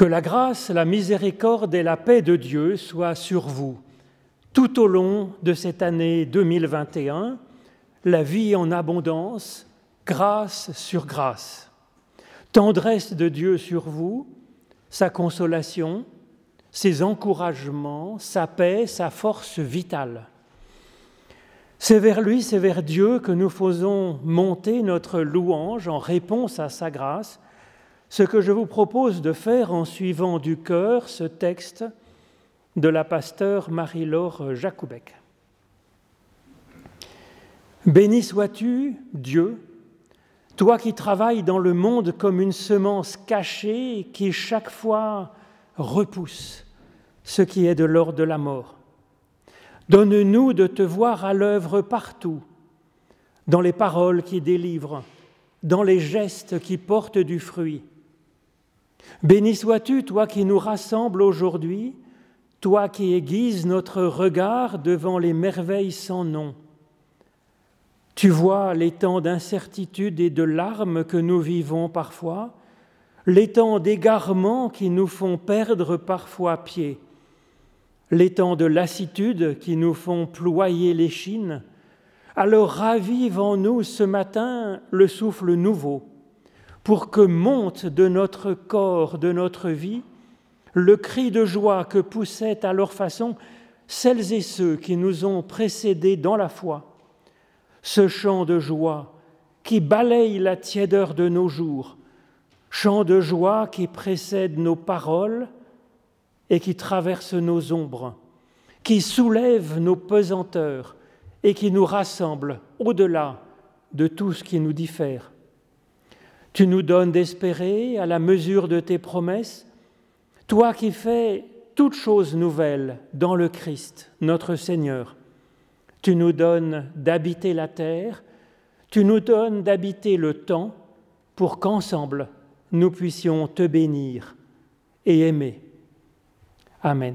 Que la grâce, la miséricorde et la paix de Dieu soient sur vous tout au long de cette année 2021, la vie en abondance, grâce sur grâce. Tendresse de Dieu sur vous, sa consolation, ses encouragements, sa paix, sa force vitale. C'est vers lui, c'est vers Dieu que nous faisons monter notre louange en réponse à sa grâce, ce que je vous propose de faire en suivant du cœur ce texte de la pasteur Marie-Laure Jacoubek. Béni sois-tu, Dieu, toi qui travailles dans le monde comme une semence cachée qui chaque fois repousse ce qui est de l'ordre de la mort. Donne-nous de te voir à l'œuvre partout, dans les paroles qui délivrent, dans les gestes qui portent du fruit. Béni sois-tu, toi qui nous rassembles aujourd'hui, toi qui aiguises notre regard devant les merveilles sans nom. Tu vois les temps d'incertitude et de larmes que nous vivons parfois, les temps d'égarement qui nous font perdre parfois pied, les temps de lassitude qui nous font ployer les chines. Alors ravive en nous ce matin le souffle nouveau, pour que monte de notre corps, de notre vie, le cri de joie que poussaient à leur façon celles et ceux qui nous ont précédés dans la foi, ce chant de joie qui balaye la tiédeur de nos jours, chant de joie qui précède nos paroles et qui traverse nos ombres, qui soulève nos pesanteurs et qui nous rassemble au-delà de tout ce qui nous diffère. Tu nous donnes d'espérer à la mesure de tes promesses toi qui fais toutes choses nouvelles dans le Christ, notre Seigneur, tu nous donnes d'habiter la terre, tu nous donnes d'habiter le temps pour qu'ensemble nous puissions te bénir et aimer. Amen.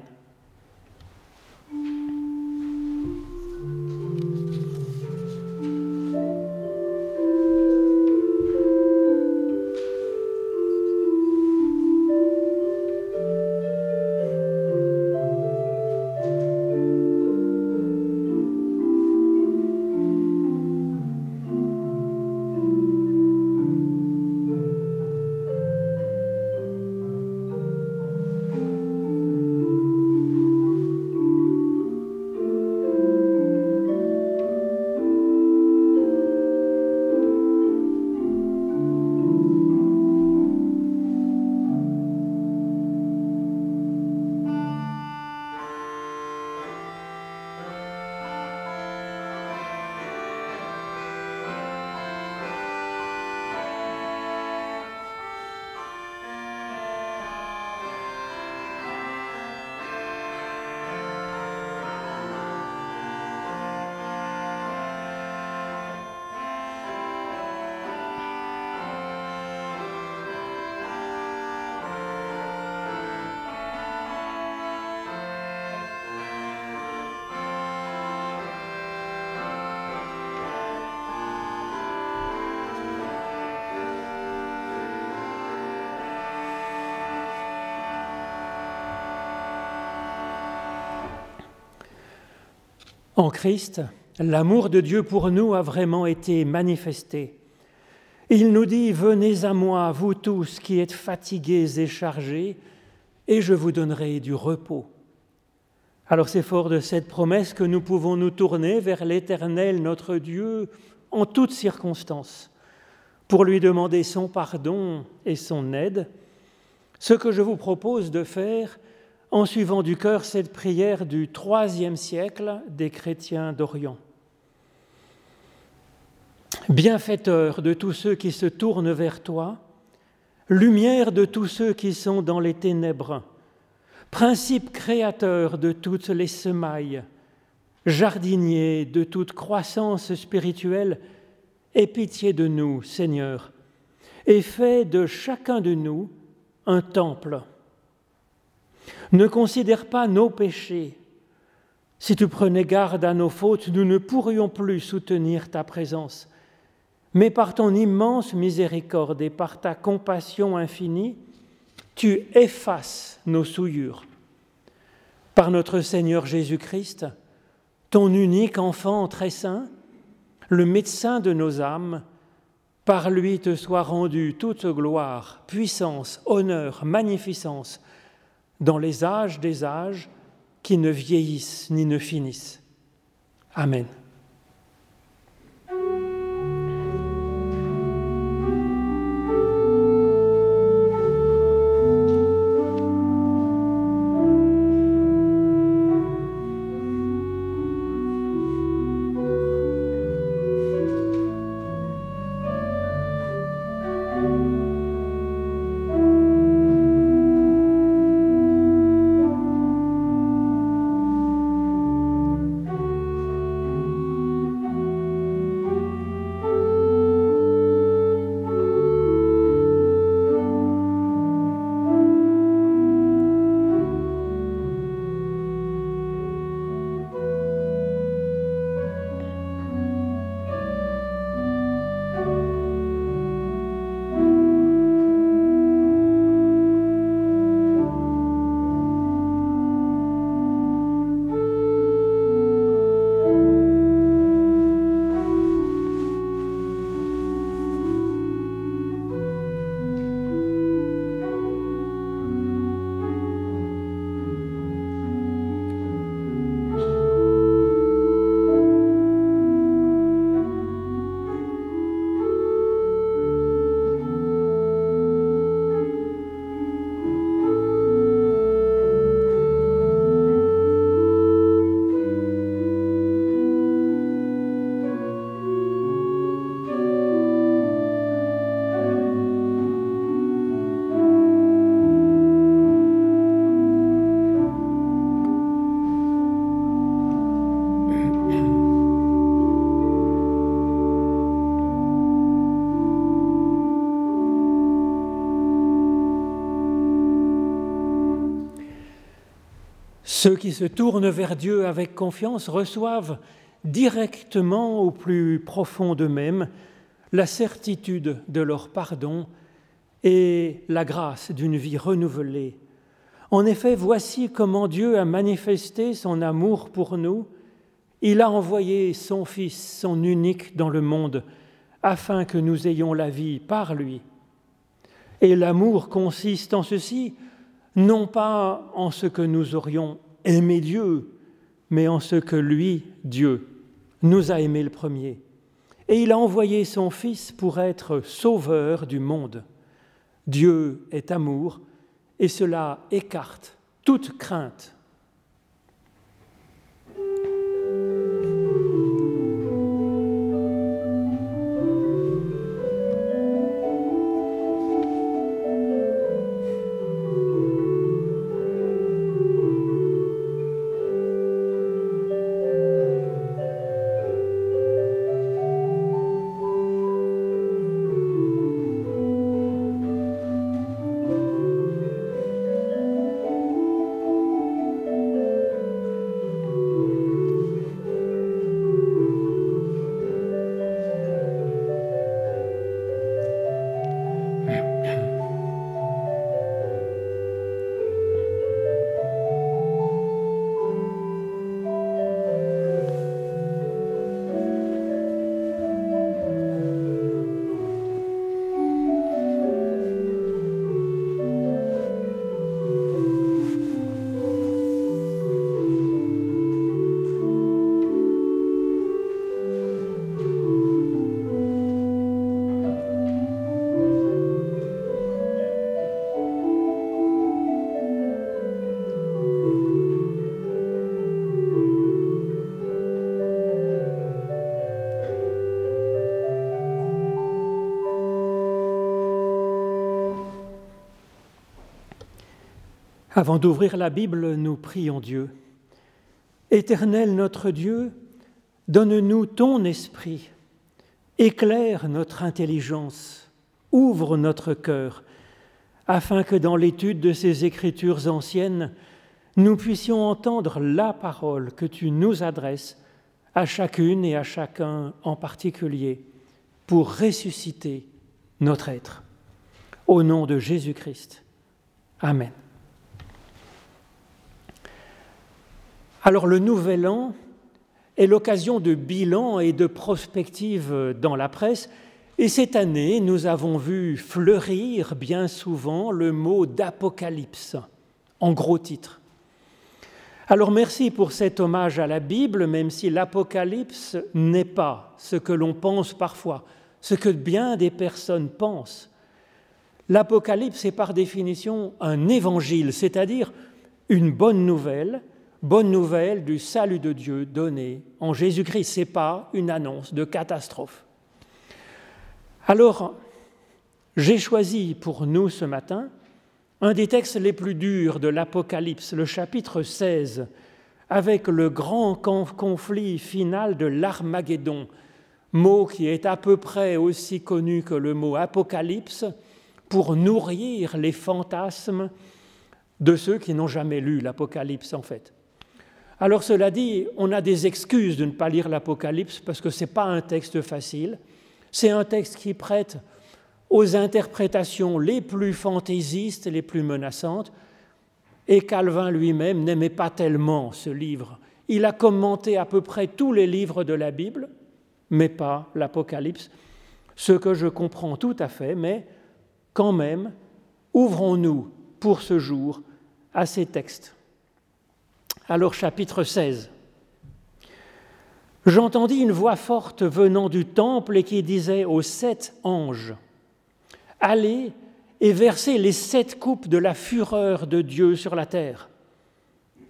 En Christ, l'amour de Dieu pour nous a vraiment été manifesté. Il nous dit, Venez à moi, vous tous qui êtes fatigués et chargés, et je vous donnerai du repos. Alors c'est fort de cette promesse que nous pouvons nous tourner vers l'Éternel, notre Dieu, en toutes circonstances, pour lui demander son pardon et son aide. Ce que je vous propose de faire, en suivant du cœur cette prière du troisième siècle des chrétiens d'Orient. Bienfaiteur de tous ceux qui se tournent vers toi, lumière de tous ceux qui sont dans les ténèbres, principe créateur de toutes les semailles, jardinier de toute croissance spirituelle, aie pitié de nous, Seigneur, et fais de chacun de nous un temple ne considère pas nos péchés. Si tu prenais garde à nos fautes, nous ne pourrions plus soutenir ta présence. Mais par ton immense miséricorde et par ta compassion infinie, Tu effaces nos souillures. Par notre Seigneur Jésus-Christ, ton unique enfant très saint, le médecin de nos âmes, par lui te soit rendue toute gloire, puissance, honneur, magnificence, dans les âges des âges qui ne vieillissent ni ne finissent. Amen. Ceux qui se tournent vers Dieu avec confiance reçoivent directement au plus profond d'eux-mêmes la certitude de leur pardon et la grâce d'une vie renouvelée. En effet, voici comment Dieu a manifesté son amour pour nous. Il a envoyé son Fils, son unique, dans le monde, afin que nous ayons la vie par lui. Et l'amour consiste en ceci, non pas en ce que nous aurions aimer Dieu, mais en ce que lui, Dieu, nous a aimé le premier. Et il a envoyé son Fils pour être sauveur du monde. Dieu est amour, et cela écarte toute crainte Avant d'ouvrir la Bible, nous prions Dieu. Éternel notre Dieu, donne-nous ton esprit, éclaire notre intelligence, ouvre notre cœur, afin que dans l'étude de ces écritures anciennes, nous puissions entendre la parole que tu nous adresses à chacune et à chacun en particulier, pour ressusciter notre être. Au nom de Jésus-Christ. Amen. Alors le Nouvel An est l'occasion de bilan et de prospective dans la presse, et cette année nous avons vu fleurir bien souvent le mot d'apocalypse en gros titre. Alors merci pour cet hommage à la Bible, même si l'Apocalypse n'est pas ce que l'on pense parfois, ce que bien des personnes pensent. L'Apocalypse est par définition un évangile, c'est-à-dire une bonne nouvelle, bonne nouvelle du salut de Dieu donné en Jésus-Christ. Ce n'est pas une annonce de catastrophe. Alors, j'ai choisi pour nous ce matin un des textes les plus durs de l'Apocalypse, le chapitre 16, avec le grand conflit final de l'Armageddon, mot qui est à peu près aussi connu que le mot Apocalypse, pour nourrir les fantasmes de ceux qui n'ont jamais lu l'Apocalypse en fait. Alors cela dit, on a des excuses de ne pas lire l'Apocalypse parce que ce n'est pas un texte facile, c'est un texte qui prête aux interprétations les plus fantaisistes, les plus menaçantes, et Calvin lui-même n'aimait pas tellement ce livre. Il a commenté à peu près tous les livres de la Bible, mais pas l'Apocalypse, ce que je comprends tout à fait, mais quand même, ouvrons-nous pour ce jour à ces textes. Alors chapitre 16. J'entendis une voix forte venant du temple et qui disait aux sept anges, Allez et versez les sept coupes de la fureur de Dieu sur la terre.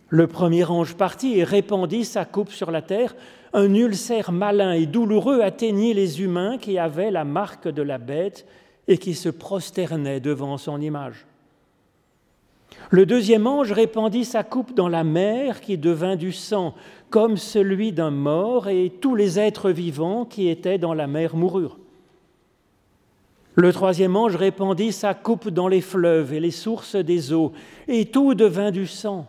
Le premier ange partit et répandit sa coupe sur la terre. Un ulcère malin et douloureux atteignit les humains qui avaient la marque de la bête et qui se prosternaient devant son image. Le deuxième ange répandit sa coupe dans la mer qui devint du sang, comme celui d'un mort, et tous les êtres vivants qui étaient dans la mer moururent. Le troisième ange répandit sa coupe dans les fleuves et les sources des eaux, et tout devint du sang.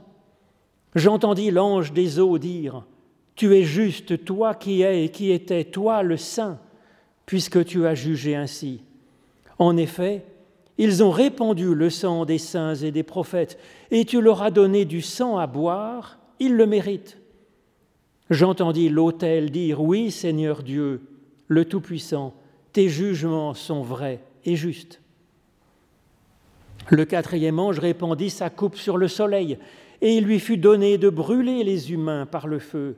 J'entendis l'ange des eaux dire, Tu es juste, toi qui es et qui étais, toi le saint, puisque tu as jugé ainsi. En effet, ils ont répandu le sang des saints et des prophètes, et tu leur as donné du sang à boire, ils le méritent. J'entendis l'autel dire, Oui Seigneur Dieu, le Tout-Puissant, tes jugements sont vrais et justes. Le quatrième ange répandit sa coupe sur le soleil, et il lui fut donné de brûler les humains par le feu.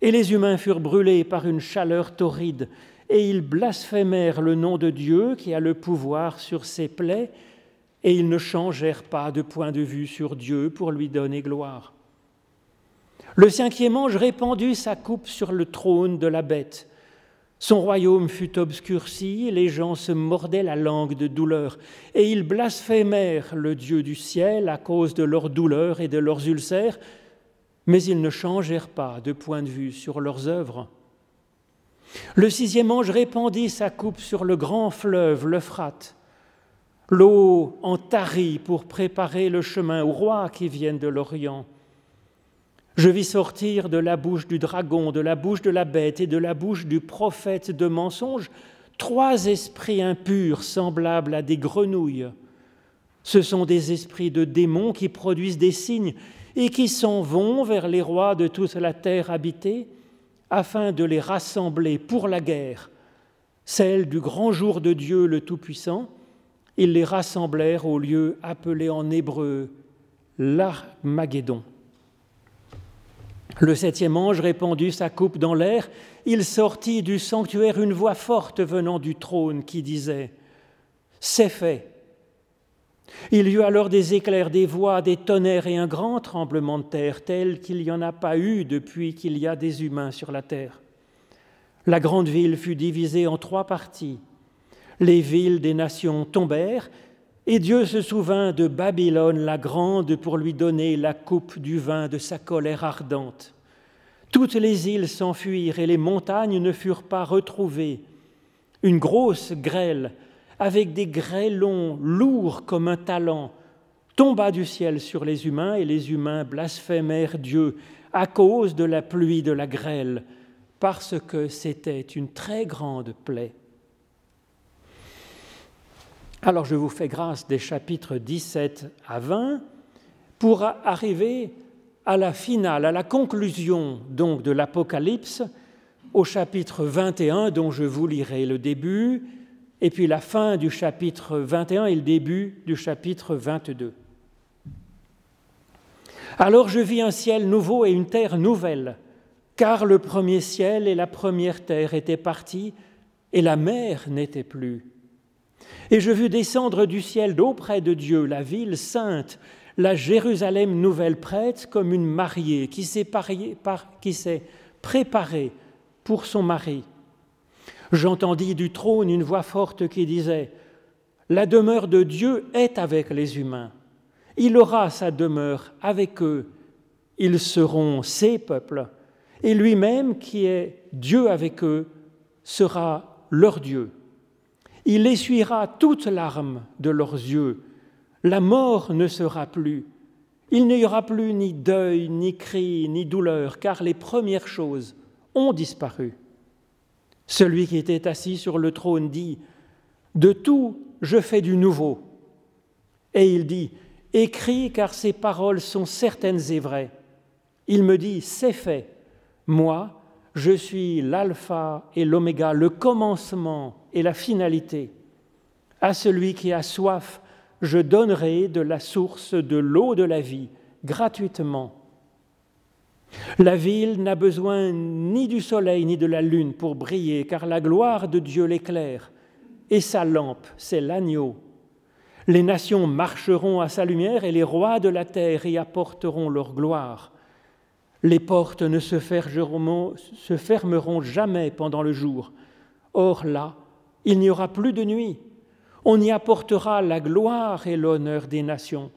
Et les humains furent brûlés par une chaleur torride, et ils blasphémèrent le nom de Dieu qui a le pouvoir sur ses plaies, et ils ne changèrent pas de point de vue sur Dieu pour lui donner gloire. Le cinquième ange répandit sa coupe sur le trône de la bête, son royaume fut obscurci, les gens se mordaient la langue de douleur, et ils blasphémèrent le Dieu du ciel à cause de leurs douleurs et de leurs ulcères, mais ils ne changèrent pas de point de vue sur leurs œuvres. Le sixième ange répandit sa coupe sur le grand fleuve, l'Euphrate. L'eau en tarit pour préparer le chemin aux rois qui viennent de l'Orient. Je vis sortir de la bouche du dragon, de la bouche de la bête et de la bouche du prophète de mensonge trois esprits impurs semblables à des grenouilles. Ce sont des esprits de démons qui produisent des signes et qui s'en vont vers les rois de toute la terre habitée afin de les rassembler pour la guerre, celle du grand jour de Dieu le Tout-Puissant. Ils les rassemblèrent au lieu appelé en hébreu l'Armageddon. Le septième ange répandit sa coupe dans l'air. Il sortit du sanctuaire une voix forte venant du trône qui disait C'est fait. Il y eut alors des éclairs, des voix, des tonnerres et un grand tremblement de terre tel qu'il n'y en a pas eu depuis qu'il y a des humains sur la terre. La grande ville fut divisée en trois parties. Les villes des nations tombèrent, et Dieu se souvint de Babylone la grande pour lui donner la coupe du vin de sa colère ardente. Toutes les îles s'enfuirent et les montagnes ne furent pas retrouvées. Une grosse grêle, avec des grêlons lourds comme un talent, tomba du ciel sur les humains et les humains blasphémèrent Dieu à cause de la pluie de la grêle, parce que c'était une très grande plaie. Alors je vous fais grâce des chapitres 17 à 20 pour arriver à la finale, à la conclusion donc de l'Apocalypse, au chapitre 21 dont je vous lirai le début, et puis la fin du chapitre 21 et le début du chapitre 22. Alors je vis un ciel nouveau et une terre nouvelle, car le premier ciel et la première terre étaient partis, et la mer n'était plus. Et je vis descendre du ciel d'auprès de Dieu la ville sainte, la Jérusalem nouvelle prête, comme une mariée qui s'est préparée pour son mari. J'entendis du trône une voix forte qui disait, La demeure de Dieu est avec les humains. Il aura sa demeure avec eux. Ils seront ses peuples. Et lui-même, qui est Dieu avec eux, sera leur Dieu. Il essuiera toute larme de leurs yeux. La mort ne sera plus. Il n'y aura plus ni deuil, ni cri, ni douleur, car les premières choses ont disparu. Celui qui était assis sur le trône dit, De tout je fais du nouveau. Et il dit, Écris car ces paroles sont certaines et vraies. Il me dit, C'est fait. Moi, je suis l'alpha et l'oméga, le commencement et la finalité. À celui qui a soif, je donnerai de la source de l'eau de la vie gratuitement. La ville n'a besoin ni du soleil ni de la lune pour briller, car la gloire de Dieu l'éclaire, et sa lampe, c'est l'agneau. Les nations marcheront à sa lumière, et les rois de la terre y apporteront leur gloire. Les portes ne se fermeront, jamais pendant le jour. Or là, il n'y aura plus de nuit. On y apportera la gloire et l'honneur des nations.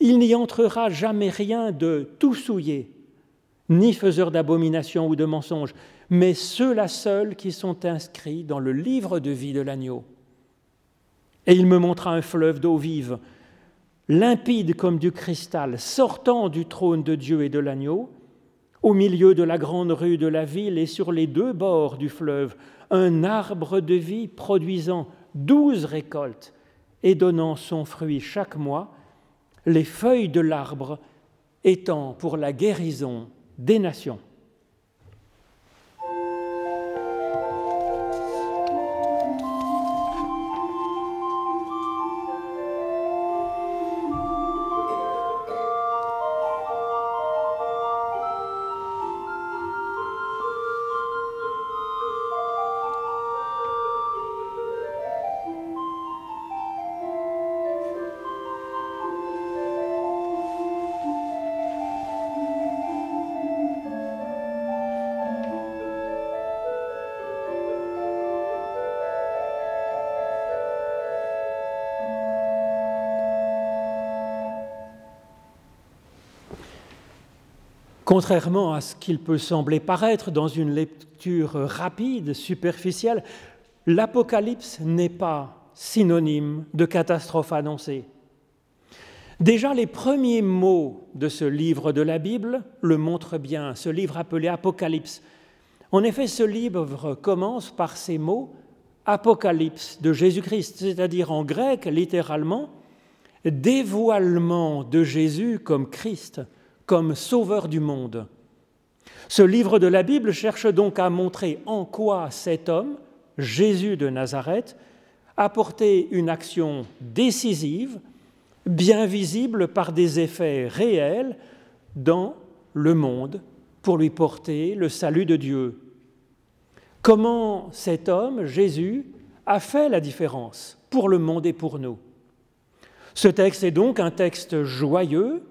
Il n'y entrera jamais rien de tout souillé ni faiseurs d'abomination ou de mensonges, mais ceux-là seuls qui sont inscrits dans le livre de vie de l'agneau. Et il me montra un fleuve d'eau vive, limpide comme du cristal, sortant du trône de Dieu et de l'agneau, au milieu de la grande rue de la ville et sur les deux bords du fleuve, un arbre de vie produisant douze récoltes et donnant son fruit chaque mois, les feuilles de l'arbre étant pour la guérison des nations. Contrairement à ce qu'il peut sembler paraître dans une lecture rapide, superficielle, l'Apocalypse n'est pas synonyme de catastrophe annoncée. Déjà, les premiers mots de ce livre de la Bible le montrent bien, ce livre appelé Apocalypse. En effet, ce livre commence par ces mots Apocalypse de Jésus-Christ, c'est-à-dire en grec littéralement dévoilement de Jésus comme Christ comme sauveur du monde. Ce livre de la Bible cherche donc à montrer en quoi cet homme, Jésus de Nazareth, a porté une action décisive, bien visible par des effets réels dans le monde pour lui porter le salut de Dieu. Comment cet homme, Jésus, a fait la différence pour le monde et pour nous? Ce texte est donc un texte joyeux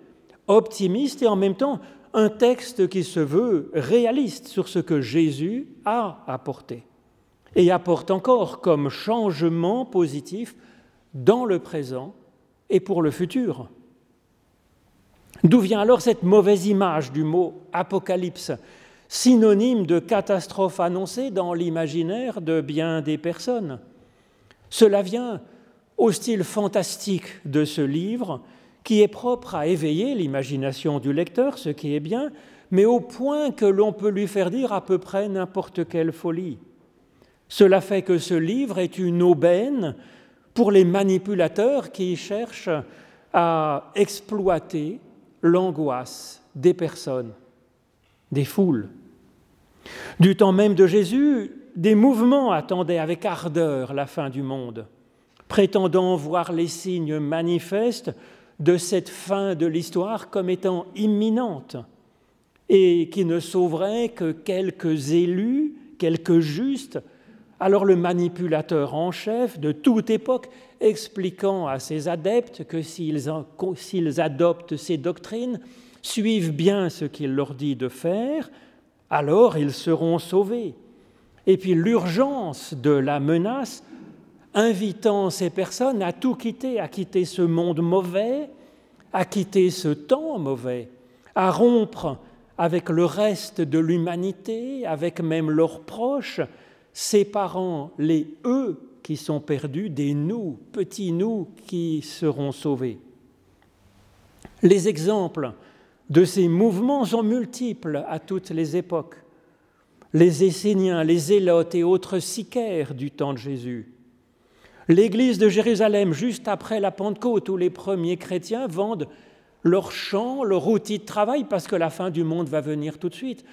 optimiste et en même temps un texte qui se veut réaliste sur ce que Jésus a apporté et apporte encore comme changement positif dans le présent et pour le futur. D'où vient alors cette mauvaise image du mot apocalypse, synonyme de catastrophe annoncée dans l'imaginaire de bien des personnes? Cela vient au style fantastique de ce livre qui est propre à éveiller l'imagination du lecteur, ce qui est bien, mais au point que l'on peut lui faire dire à peu près n'importe quelle folie. Cela fait que ce livre est une aubaine pour les manipulateurs qui cherchent à exploiter l'angoisse des personnes, des foules. Du temps même de Jésus, des mouvements attendaient avec ardeur la fin du monde, prétendant voir les signes manifestes de cette fin de l'histoire comme étant imminente et qui ne sauverait que quelques élus, quelques justes, alors le manipulateur en chef de toute époque expliquant à ses adeptes que s'ils adoptent ces doctrines, suivent bien ce qu'il leur dit de faire, alors ils seront sauvés. Et puis l'urgence de la menace, invitant ces personnes à tout quitter, à quitter ce monde mauvais, à quitter ce temps mauvais, à rompre avec le reste de l'humanité, avec même leurs proches, séparant les eux qui sont perdus des nous, petits nous qui seront sauvés. Les exemples de ces mouvements sont multiples à toutes les époques. Les Esséniens, les Zélotes et autres sicaires du temps de Jésus. L'église de Jérusalem, juste après la Pentecôte, où les premiers chrétiens vendent leur champ, leur outil de travail, parce que la fin du monde va venir tout de suite.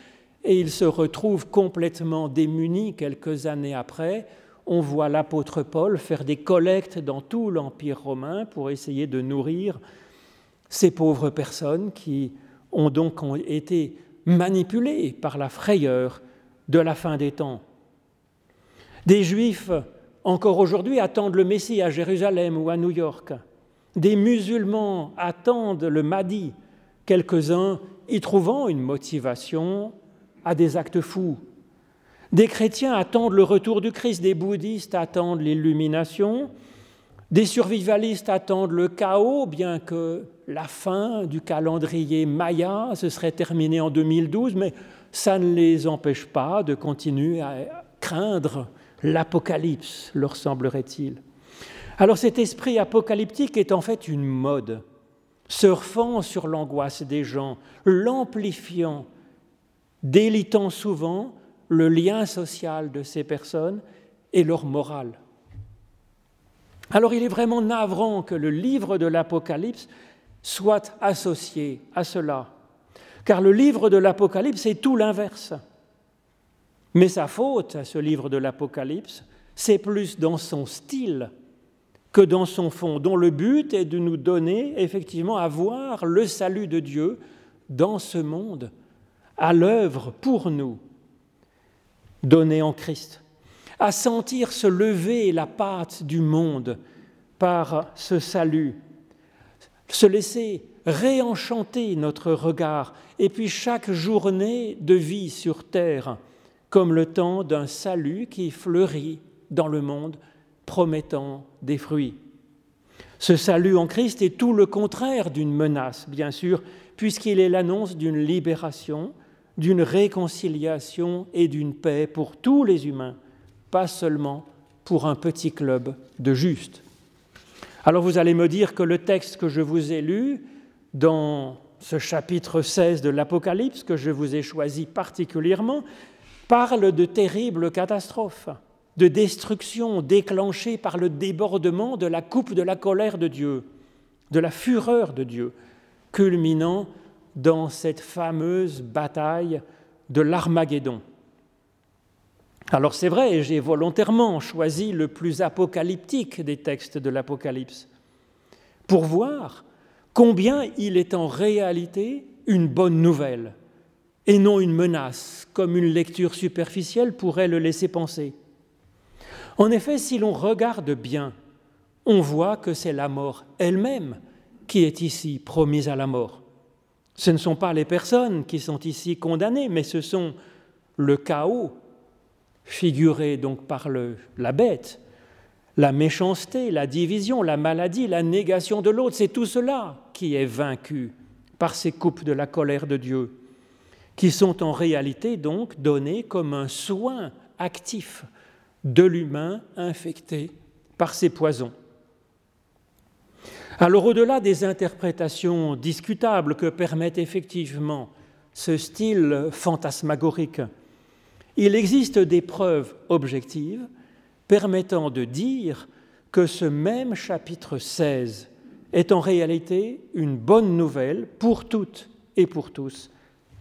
Et ils se retrouvent complètement démunis quelques années après. On voit l'apôtre Paul faire des collectes dans tout l'Empire romain pour essayer de nourrir ces pauvres personnes qui ont donc été manipulés par la frayeur de la fin des temps. Des Juifs, encore aujourd'hui, attendent le Messie à Jérusalem ou à New York. Des musulmans attendent le Mahdi, quelques-uns y trouvant une motivation à des actes fous. Des chrétiens attendent le retour du Christ, des bouddhistes attendent l'illumination, des survivalistes attendent le chaos, bien que la fin du calendrier Maya se serait terminée en 2012, mais ça ne les empêche pas de continuer à craindre l'apocalypse, leur semblerait-il. Alors cet esprit apocalyptique est en fait une mode, surfant sur l'angoisse des gens, l'amplifiant, délitant souvent le lien social de ces personnes et leur morale. Alors il est vraiment navrant que le livre de l'Apocalypse soit associé à cela, car le livre de l'Apocalypse est tout l'inverse. Mais sa faute à ce livre de l'Apocalypse, c'est plus dans son style que dans son fond, dont le but est de nous donner effectivement à voir le salut de Dieu dans ce monde, à l'œuvre pour nous, donné en Christ à sentir se lever la pâte du monde par ce salut, se laisser réenchanter notre regard, et puis chaque journée de vie sur terre, comme le temps d'un salut qui fleurit dans le monde, promettant des fruits. Ce salut en Christ est tout le contraire d'une menace, bien sûr, puisqu'il est l'annonce d'une libération, d'une réconciliation et d'une paix pour tous les humains pas seulement pour un petit club de justes. Alors vous allez me dire que le texte que je vous ai lu dans ce chapitre 16 de l'Apocalypse, que je vous ai choisi particulièrement, parle de terribles catastrophes, de destruction déclenchées par le débordement de la coupe de la colère de Dieu, de la fureur de Dieu, culminant dans cette fameuse bataille de l'Armageddon. Alors c'est vrai, j'ai volontairement choisi le plus apocalyptique des textes de l'Apocalypse pour voir combien il est en réalité une bonne nouvelle et non une menace, comme une lecture superficielle pourrait le laisser penser. En effet, si l'on regarde bien, on voit que c'est la mort elle-même qui est ici promise à la mort. Ce ne sont pas les personnes qui sont ici condamnées, mais ce sont le chaos figuré donc par la bête, la méchanceté, la division, la maladie, la négation de l'autre, c'est tout cela qui est vaincu par ces coupes de la colère de Dieu, qui sont en réalité donc données comme un soin actif de l'humain infecté par ces poisons. Alors au-delà des interprétations discutables que permettent effectivement ce style fantasmagorique, il existe des preuves objectives permettant de dire que ce même chapitre 16 est en réalité une bonne nouvelle pour toutes et pour tous,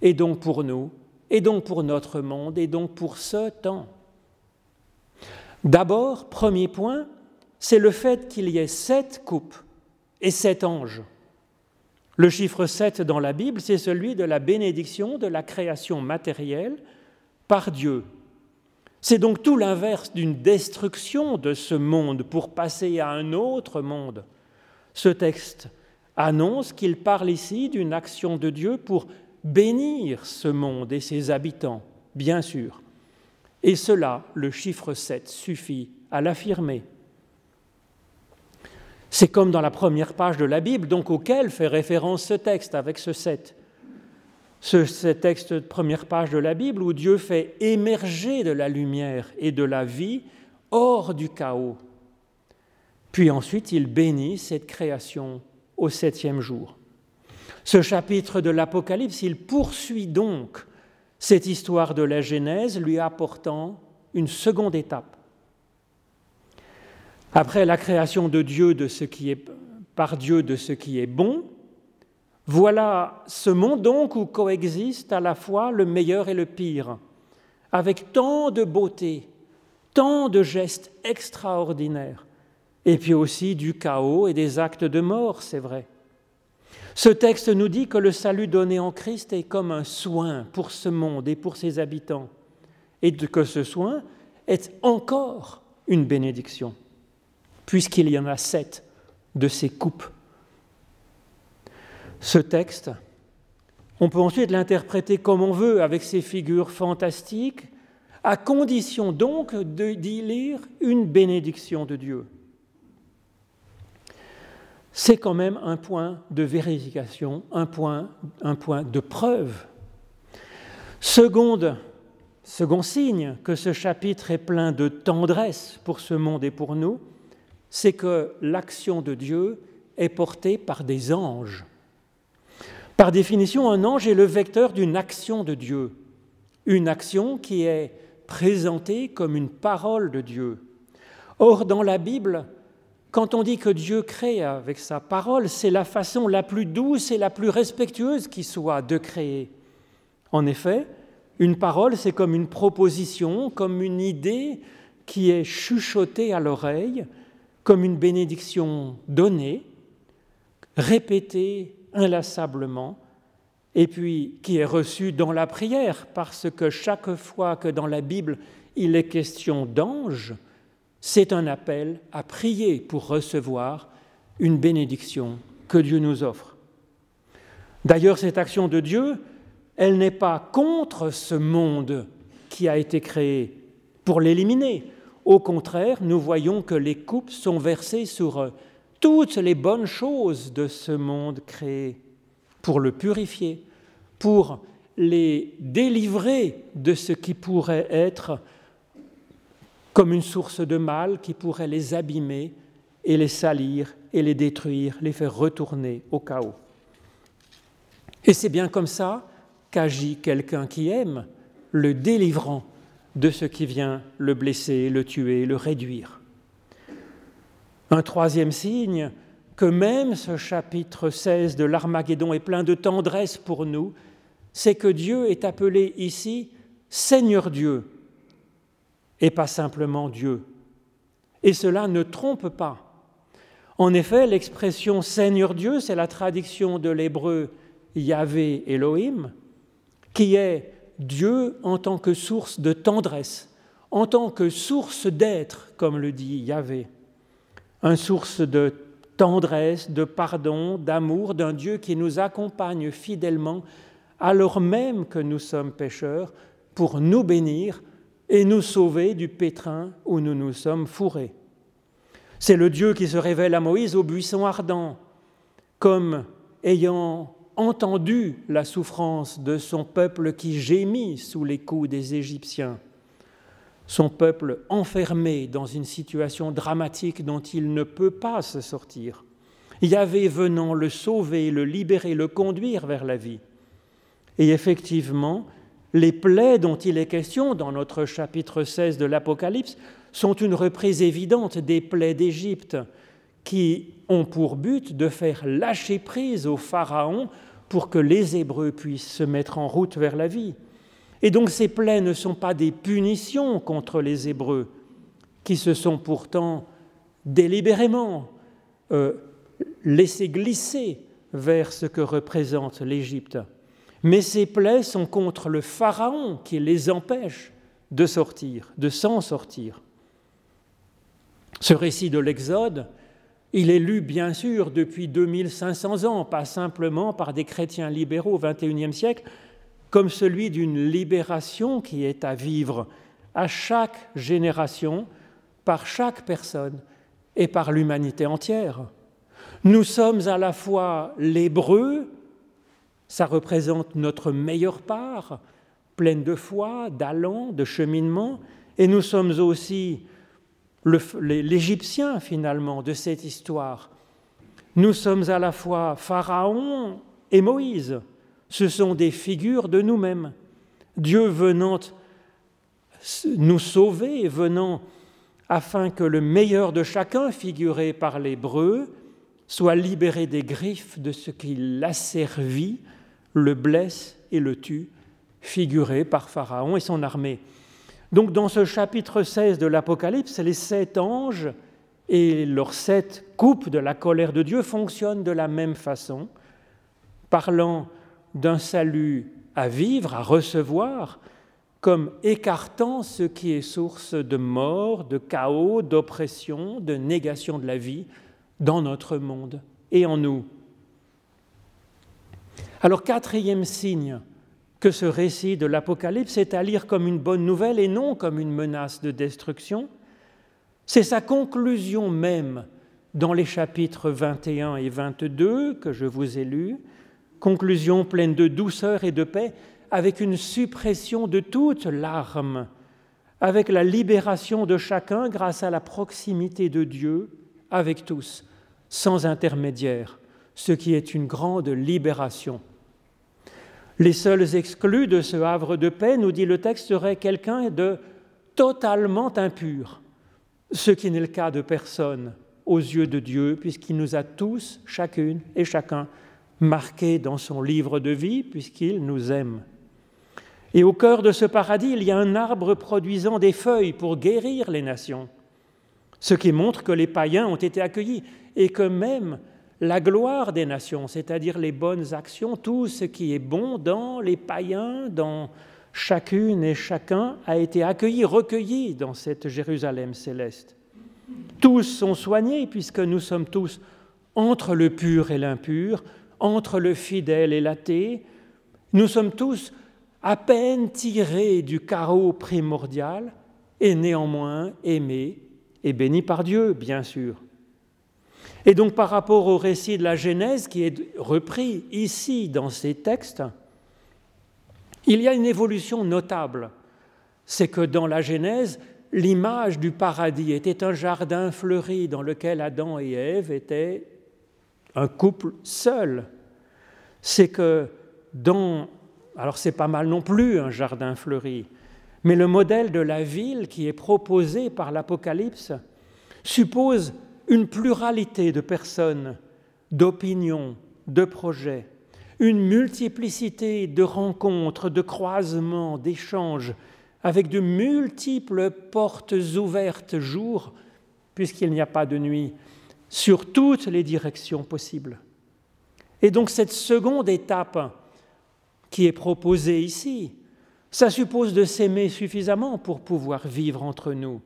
et donc pour nous, et donc pour notre monde, et donc pour ce temps. D'abord, premier point, c'est le fait qu'il y ait sept coupes et sept anges. Le chiffre 7 dans la Bible, c'est celui de la bénédiction de la création matérielle par Dieu. C'est donc tout l'inverse d'une destruction de ce monde pour passer à un autre monde. Ce texte annonce qu'il parle ici d'une action de Dieu pour bénir ce monde et ses habitants, bien sûr. Et cela, le chiffre 7 suffit à l'affirmer. C'est comme dans la première page de la Bible, donc auquel fait référence ce texte avec ce 7. Ce, texte de première page de la Bible où Dieu fait émerger de la lumière et de la vie hors du chaos. Puis ensuite, il bénit cette création au septième jour. Ce chapitre de l'Apocalypse, il poursuit donc cette histoire de la Genèse, lui apportant une seconde étape. Après la création de Dieu de ce qui est par Dieu de ce qui est bon, voilà ce monde donc où coexiste à la fois le meilleur et le pire, avec tant de beauté, tant de gestes extraordinaires, et puis aussi du chaos et des actes de mort, c'est vrai. Ce texte nous dit que le salut donné en Christ est comme un soin pour ce monde et pour ses habitants, et que ce soin est encore une bénédiction, puisqu'il y en a sept de ces coupes. Ce texte, on peut ensuite l'interpréter comme on veut, avec ses figures fantastiques, à condition donc d'y lire une bénédiction de Dieu c'est quand même un point de vérification, un point, un point de preuve. Seconde, second signe que ce chapitre est plein de tendresse pour ce monde et pour nous, c'est que l'action de Dieu est portée par des anges. Par définition, un ange est le vecteur d'une action de Dieu, une action qui est présentée comme une parole de Dieu. Or, dans la Bible, quand on dit que Dieu crée avec sa parole, c'est la façon la plus douce et la plus respectueuse qui soit de créer. En effet, une parole, c'est comme une proposition, comme une idée qui est chuchotée à l'oreille, comme une bénédiction donnée, répétée inlassablement, et puis qui est reçue dans la prière, parce que chaque fois que dans la Bible il est question d'ange, c'est un appel à prier pour recevoir une bénédiction que Dieu nous offre. D'ailleurs, cette action de Dieu, elle n'est pas contre ce monde qui a été créé pour l'éliminer. Au contraire, nous voyons que les coupes sont versées sur toutes les bonnes choses de ce monde créé pour le purifier, pour les délivrer de ce qui pourrait être comme une source de mal qui pourrait les abîmer et les salir et les détruire, les faire retourner au chaos. Et c'est bien comme ça qu'agit quelqu'un qui aime, le délivrant de ce qui vient le blesser, le tuer, le réduire. Un troisième signe, que même ce chapitre 16 de l'Armageddon est plein de tendresse pour nous, c'est que Dieu est appelé ici Seigneur Dieu, et pas simplement Dieu. Et cela ne trompe pas. En effet, l'expression Seigneur Dieu, c'est la traduction de l'hébreu Yahvé Elohim, qui est Dieu en tant que source de tendresse, en tant que source d'être, comme le dit Yahvé, une source de tendresse, de pardon, d'amour d'un Dieu qui nous accompagne fidèlement alors même que nous sommes pécheurs pour nous bénir et nous sauver du pétrin où nous nous sommes fourrés. C'est le Dieu qui se révèle à Moïse au buisson ardent, comme ayant entendu la souffrance de son peuple qui gémit sous les coups des Égyptiens, son peuple enfermé dans une situation dramatique dont il ne peut pas se sortir. Yahvé venant le sauver, le libérer, le conduire vers la vie. Et effectivement, les plaies dont il est question dans notre chapitre 16 de l'Apocalypse sont une reprise évidente des plaies d'Égypte qui ont pour but de faire lâcher prise au Pharaon pour que les Hébreux puissent se mettre en route vers la vie. Et donc ces plaies ne sont pas des punitions contre les Hébreux, qui se sont pourtant délibérément euh, laissés glisser vers ce que représente l'Égypte. Mais ces plaies sont contre le Pharaon qui les empêche de sortir, de s'en sortir. Ce récit de l'Exode, il est lu bien sûr depuis 2500 ans, pas simplement par des chrétiens libéraux au XXIe siècle, comme celui d'une libération qui est à vivre à chaque génération, par chaque personne et par l'humanité entière. Nous sommes à la fois l'hébreu, ça représente notre meilleure part, pleine de foi, d'allant, de cheminement, et nous sommes aussi l'Égyptien finalement de cette histoire. Nous sommes à la fois Pharaon et Moïse. Ce sont des figures de nous-mêmes. Dieu venant nous sauver, venant afin que le meilleur de chacun, figuré par l'hébreu, soit libéré des griffes de ce qui l'asservit, le blesse et le tue, figuré par Pharaon et son armée. Donc dans ce chapitre 16 de l'Apocalypse, les sept anges et leurs sept coupes de la colère de Dieu fonctionnent de la même façon, parlant d'un salut à vivre, à recevoir, comme écartant ce qui est source de mort, de chaos, d'oppression, de négation de la vie dans notre monde et en nous. Alors quatrième signe, que ce récit de l'Apocalypse est à lire comme une bonne nouvelle et non comme une menace de destruction. C'est sa conclusion même dans les chapitres 21 et 22 que je vous ai lus, conclusion pleine de douceur et de paix, avec une suppression de toute larme, avec la libération de chacun grâce à la proximité de Dieu avec tous, sans intermédiaire, ce qui est une grande libération. Les seuls exclus de ce havre de paix, nous dit le texte, seraient quelqu'un de totalement impur, ce qui n'est le cas de personne aux yeux de Dieu, puisqu'il nous a tous, chacune et chacun, marqués dans son livre de vie, puisqu'il nous aime. Et au cœur de ce paradis, il y a un arbre produisant des feuilles pour guérir les nations, ce qui montre que les païens ont été accueillis et que même la gloire des nations, c'est-à-dire les bonnes actions, tout ce qui est bon dans les païens, dans chacune et chacun, a été accueilli, recueilli dans cette Jérusalem céleste. Tous sont soignés puisque nous sommes tous entre le pur et l'impur, entre le fidèle et l'athée. Nous sommes tous à peine tirés du chaos primordial et néanmoins aimés et bénis par Dieu, bien sûr. Et donc par rapport au récit de la Genèse qui est repris ici dans ces textes, il y a une évolution notable. C'est que dans la Genèse, l'image du paradis était un jardin fleuri dans lequel Adam et Ève étaient un couple seul. C'est que dans... Alors c'est pas mal non plus un jardin fleuri, mais le modèle de la ville qui est proposé par l'Apocalypse suppose une pluralité de personnes, d'opinions, de projets, une multiplicité de rencontres, de croisements, d'échanges, avec de multiples portes ouvertes jour, puisqu'il n'y a pas de nuit, sur toutes les directions possibles. Et donc cette seconde étape qui est proposée ici, ça suppose de s'aimer suffisamment pour pouvoir vivre entre nous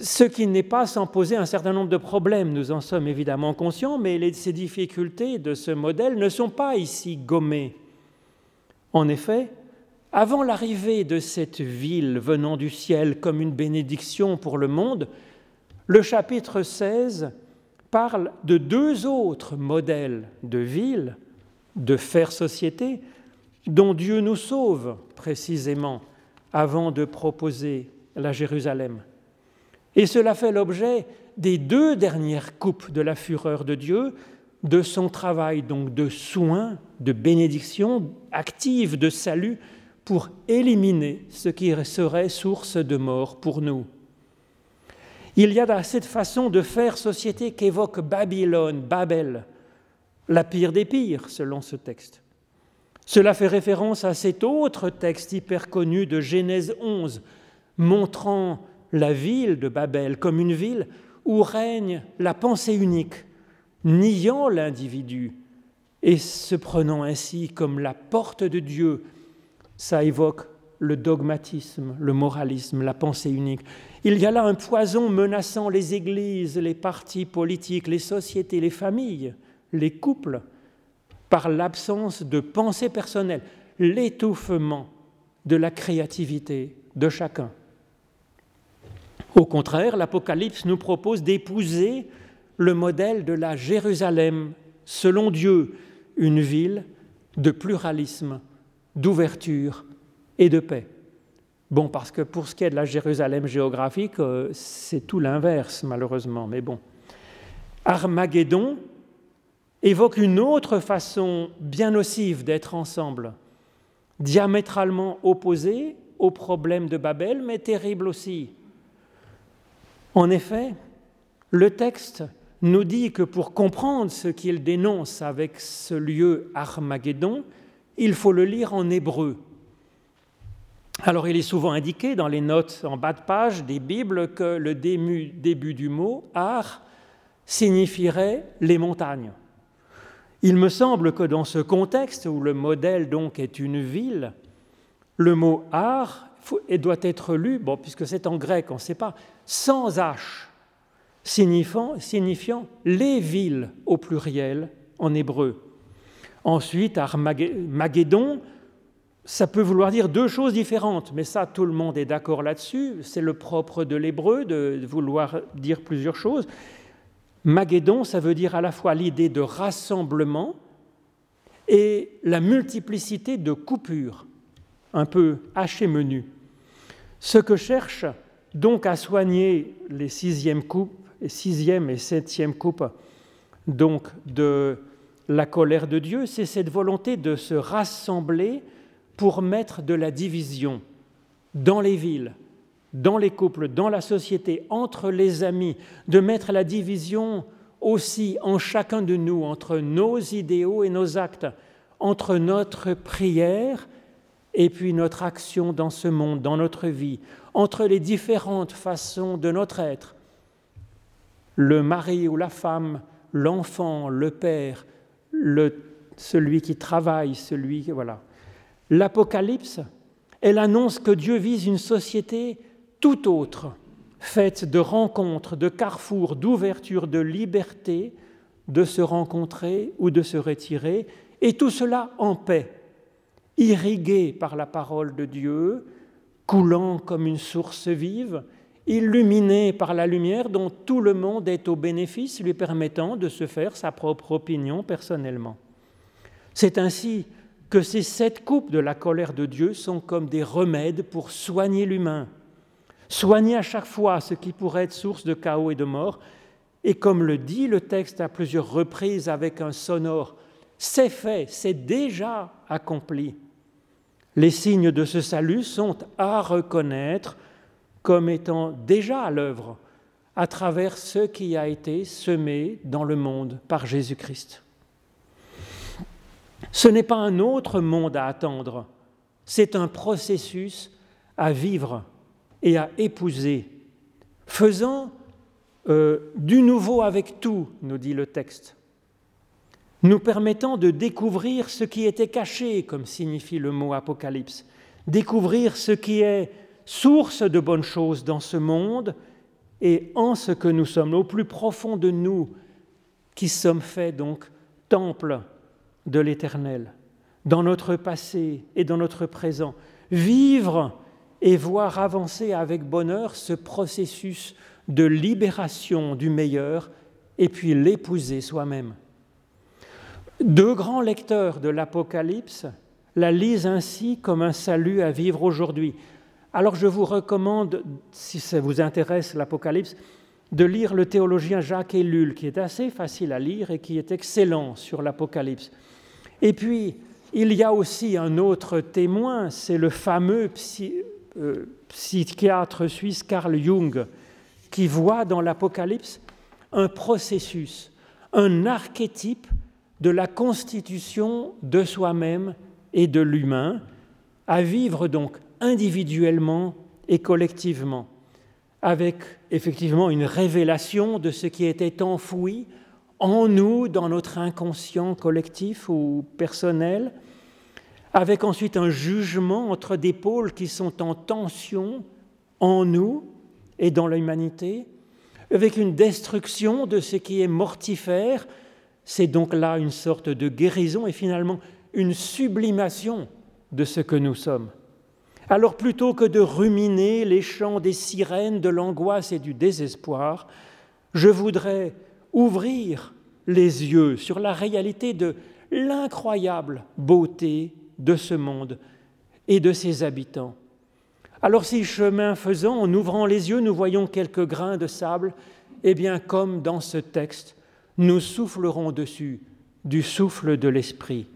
ce qui n'est pas sans poser un certain nombre de problèmes, nous en sommes évidemment conscients, mais ces difficultés de ce modèle ne sont pas ici gommées. En effet, avant l'arrivée de cette ville venant du ciel comme une bénédiction pour le monde, le chapitre 16 parle de deux autres modèles de ville, de faire société, dont Dieu nous sauve précisément avant de proposer la Jérusalem. Et cela fait l'objet des deux dernières coupes de la fureur de Dieu, de son travail donc de soin, de bénédiction active, de salut, pour éliminer ce qui serait source de mort pour nous. Il y a cette façon de faire société qu'évoque Babylone, Babel, la pire des pires, selon ce texte. Cela fait référence à cet autre texte hyper connu de Genèse 11, montrant la ville de Babel comme une ville où règne la pensée unique, niant l'individu et se prenant ainsi comme la porte de Dieu. Ça évoque le dogmatisme, le moralisme, la pensée unique. Il y a là un poison menaçant les églises, les partis politiques, les sociétés, les familles, les couples, par l'absence de pensée personnelle, l'étouffement de la créativité de chacun. Au contraire, l'Apocalypse nous propose d'épouser le modèle de la Jérusalem, selon Dieu, une ville de pluralisme, d'ouverture et de paix. Bon, parce que pour ce qui est de la Jérusalem géographique, euh, c'est tout l'inverse, malheureusement, mais bon. Armageddon évoque une autre façon bien nocive d'être ensemble, diamétralement opposée au problème de Babel, mais terrible aussi. En effet, le texte nous dit que pour comprendre ce qu'il dénonce avec ce lieu Armageddon, il faut le lire en hébreu. Alors il est souvent indiqué dans les notes en bas de page des Bibles que le début, du mot Ar signifierait les montagnes. Il me semble que dans ce contexte où le modèle donc est une ville, le mot Ar doit être lu, bon, puisque c'est en grec, on ne sait pas, sans H, signifiant, les villes au pluriel en hébreu. Ensuite, Armageddon, ça peut vouloir dire deux choses différentes, mais ça, tout le monde est d'accord là-dessus. C'est le propre de l'hébreu de vouloir dire plusieurs choses. Magédon, ça veut dire à la fois l'idée de rassemblement et la multiplicité de coupures, un peu haché menu. Ce que cherche donc à soigner les sixièmes coupes, sixième et septième coupes donc de la colère de Dieu, c'est cette volonté de se rassembler pour mettre de la division dans les villes, dans les couples, dans la société, entre les amis, de mettre la division aussi en chacun de nous, entre nos idéaux et nos actes, entre notre prière et puis notre action dans ce monde, dans notre vie, entre les différentes façons de notre être, le mari ou la femme, l'enfant, le père, celui qui travaille, celui. Voilà l'Apocalypse, elle annonce que Dieu vise une société tout autre, faite de rencontres, de carrefours, d'ouverture, de liberté, de se rencontrer ou de se retirer, et tout cela en paix, irrigué par la parole de Dieu, coulant comme une source vive, illuminé par la lumière dont tout le monde est au bénéfice, lui permettant de se faire sa propre opinion personnellement. C'est ainsi que ces sept coupes de la colère de Dieu sont comme des remèdes pour soigner l'humain, soigner à chaque fois ce qui pourrait être source de chaos et de mort, et comme le dit le texte à plusieurs reprises avec un sonore, c'est fait, c'est déjà accompli. Les signes de ce salut sont à reconnaître comme étant déjà à l'œuvre à travers ce qui a été semé dans le monde par Jésus-Christ. Ce n'est pas un autre monde à attendre, c'est un processus à vivre et à épouser, faisant euh, du nouveau avec tout, nous dit le texte, nous permettant de découvrir ce qui était caché, comme signifie le mot Apocalypse, découvrir ce qui est source de bonnes choses dans ce monde et en ce que nous sommes, au plus profond de nous, qui sommes faits donc temple de l'Éternel, dans notre passé et dans notre présent. Vivre et voir avancer avec bonheur ce processus de libération du meilleur et puis l'épouser soi-même. Deux grands lecteurs de l'Apocalypse la lisent ainsi comme un salut à vivre aujourd'hui. Alors je vous recommande, si ça vous intéresse l'Apocalypse, de lire le théologien Jacques Ellul, qui est assez facile à lire et qui est excellent sur l'Apocalypse. Et puis, il y a aussi un autre témoin, c'est le fameux euh, psychiatre suisse Carl Jung, qui voit dans l'Apocalypse un processus, un archétype de la constitution de soi-même et de l'humain, à vivre donc individuellement et collectivement, avec effectivement une révélation de ce qui était enfoui en nous, dans notre inconscient collectif ou personnel, avec ensuite un jugement entre des pôles qui sont en tension en nous et dans l'humanité, avec une destruction de ce qui est mortifère, c'est donc là une sorte de guérison et finalement une sublimation de ce que nous sommes. Alors plutôt que de ruminer les chants des sirènes, de l'angoisse et du désespoir, je voudrais ouvrir les yeux sur la réalité de l'incroyable beauté de ce monde et de ses habitants. Alors si chemin faisant, en ouvrant les yeux, nous voyons quelques grains de sable, eh bien comme dans ce texte, nous soufflerons dessus du souffle de l'Esprit,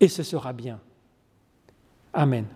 et ce sera bien. Amen.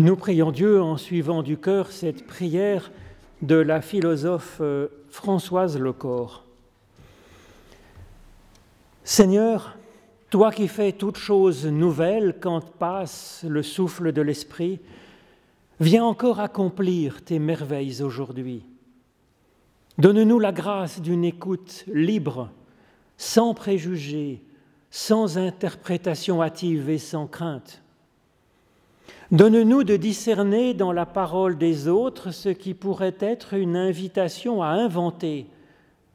Nous prions Dieu en suivant du cœur cette prière de la philosophe euh, Françoise Lecor. Seigneur, toi qui fais toutes choses nouvelles quand passe le souffle de l'Esprit, viens encore accomplir tes merveilles aujourd'hui. Donne-nous la grâce d'une écoute libre, sans préjugés, sans interprétation hâtive et sans crainte. Donne-nous de discerner dans la parole des autres ce qui pourrait être une invitation à inventer,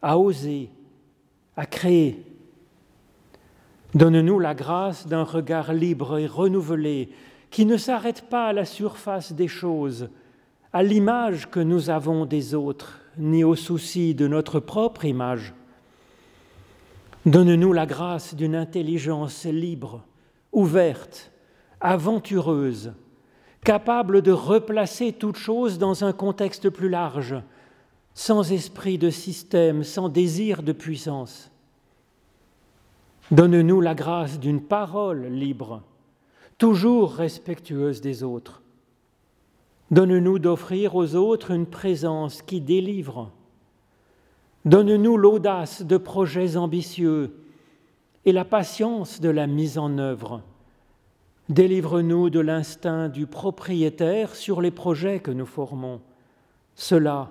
à oser, à créer. Donne-nous la grâce d'un regard libre et renouvelé qui ne s'arrête pas à la surface des choses, à l'image que nous avons des autres, ni au souci de notre propre image. Donne-nous la grâce d'une intelligence libre, ouverte, aventureuse, capable de replacer toute chose dans un contexte plus large, sans esprit de système, sans désir de puissance. Donne-nous la grâce d'une parole libre, toujours respectueuse des autres. Donne-nous d'offrir aux autres une présence qui délivre. Donne-nous l'audace de projets ambitieux et la patience de la mise en œuvre. Délivre-nous de l'instinct du propriétaire sur les projets que nous formons. Cela,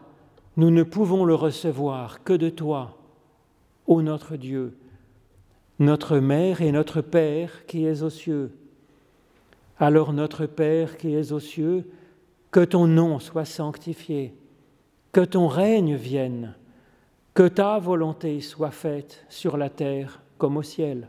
nous ne pouvons le recevoir que de toi, ô notre Dieu, notre Mère et notre Père qui es aux cieux. Alors notre Père qui es aux cieux, que ton nom soit sanctifié, que ton règne vienne, que ta volonté soit faite sur la terre comme au ciel.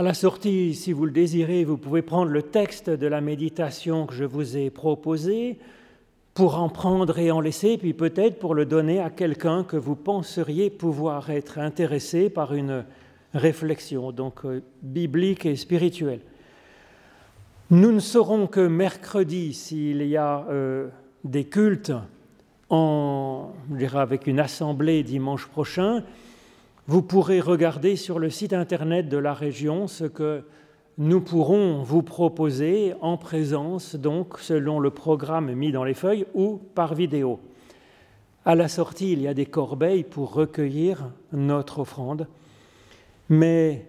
À la sortie, si vous le désirez, vous pouvez prendre le texte de la méditation que je vous ai proposé pour en prendre et en laisser, puis peut-être pour le donner à quelqu'un que vous penseriez pouvoir être intéressé par une réflexion, donc euh, biblique et spirituelle. Nous ne saurons que mercredi s'il y a euh, des cultes en, avec une assemblée dimanche prochain vous pourrez regarder sur le site internet de la région ce que nous pourrons vous proposer en présence, donc selon le programme mis dans les feuilles ou par vidéo. À la sortie, il y a des corbeilles pour recueillir notre offrande. Mais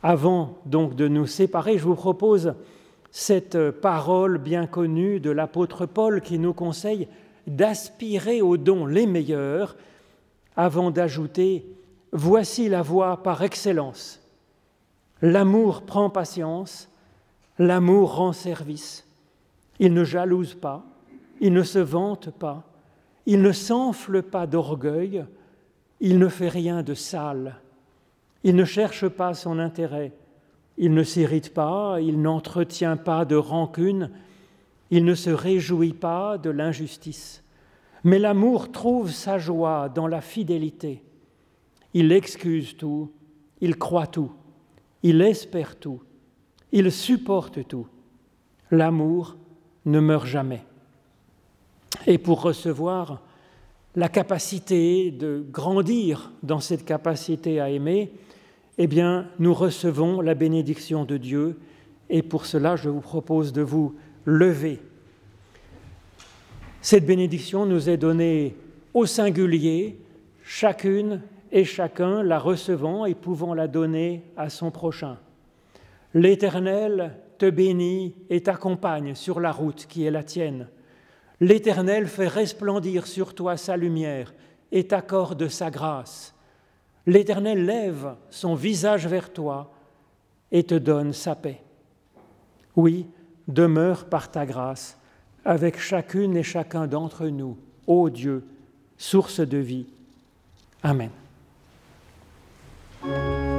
avant donc de nous séparer, je vous propose cette parole bien connue de l'apôtre Paul qui nous conseille d'aspirer aux dons les meilleurs avant d'ajouter Voici la voie par excellence. L'amour prend patience, l'amour rend service. Il ne jalouse pas, il ne se vante pas, il ne s'enfle pas d'orgueil, il ne fait rien de sale, il ne cherche pas son intérêt, il ne s'irrite pas, il n'entretient pas de rancune, il ne se réjouit pas de l'injustice. Mais l'amour trouve sa joie dans la fidélité. Il excuse tout, il croit tout, il espère tout, il supporte tout. L'amour ne meurt jamais. Et pour recevoir la capacité de grandir dans cette capacité à aimer, eh bien, nous recevons la bénédiction de Dieu. Et pour cela, je vous propose de vous lever. Cette bénédiction nous est donnée au singulier, chacune et chacun la recevant et pouvant la donner à son prochain. L'Éternel te bénit et t'accompagne sur la route qui est la tienne. L'Éternel fait resplendir sur toi sa lumière et t'accorde sa grâce. L'Éternel lève son visage vers toi et te donne sa paix. Oui, demeure par ta grâce avec chacune et chacun d'entre nous, ô Dieu, source de vie. Amen. Thank you.